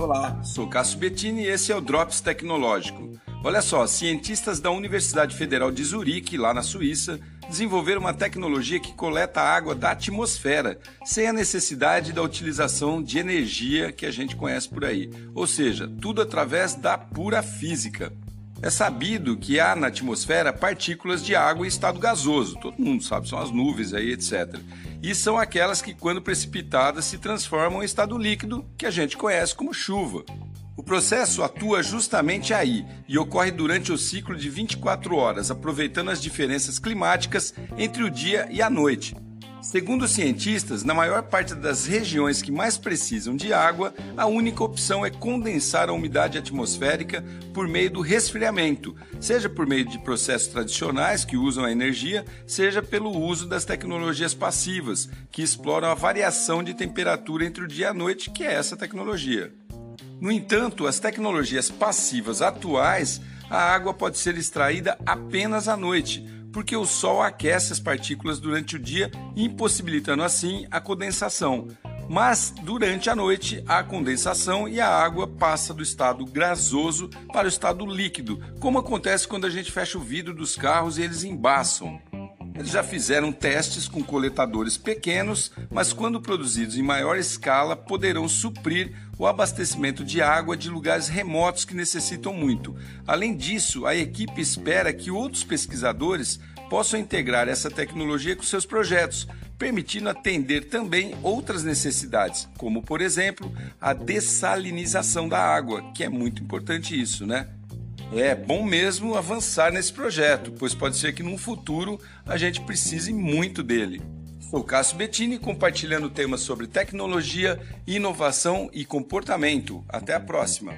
Olá, sou Cássio Bettini e esse é o Drops Tecnológico. Olha só, cientistas da Universidade Federal de Zurique, lá na Suíça, desenvolveram uma tecnologia que coleta água da atmosfera, sem a necessidade da utilização de energia que a gente conhece por aí. Ou seja, tudo através da pura física. É sabido que há na atmosfera partículas de água em estado gasoso, todo mundo sabe, são as nuvens aí, etc. E são aquelas que, quando precipitadas, se transformam em estado líquido, que a gente conhece como chuva. O processo atua justamente aí e ocorre durante o ciclo de 24 horas, aproveitando as diferenças climáticas entre o dia e a noite. Segundo os cientistas, na maior parte das regiões que mais precisam de água, a única opção é condensar a umidade atmosférica por meio do resfriamento, seja por meio de processos tradicionais que usam a energia, seja pelo uso das tecnologias passivas, que exploram a variação de temperatura entre o dia e a noite, que é essa tecnologia. No entanto, as tecnologias passivas atuais, a água pode ser extraída apenas à noite porque o Sol aquece as partículas durante o dia, impossibilitando assim a condensação. Mas durante a noite há condensação e a água passa do estado gasoso para o estado líquido, como acontece quando a gente fecha o vidro dos carros e eles embaçam. Eles já fizeram testes com coletadores pequenos, mas quando produzidos em maior escala, poderão suprir o abastecimento de água de lugares remotos que necessitam muito. Além disso, a equipe espera que outros pesquisadores possam integrar essa tecnologia com seus projetos, permitindo atender também outras necessidades, como por exemplo a dessalinização da água, que é muito importante isso, né? É bom mesmo avançar nesse projeto, pois pode ser que num futuro a gente precise muito dele. Sou Cássio Bettini compartilhando temas sobre tecnologia, inovação e comportamento. Até a próxima!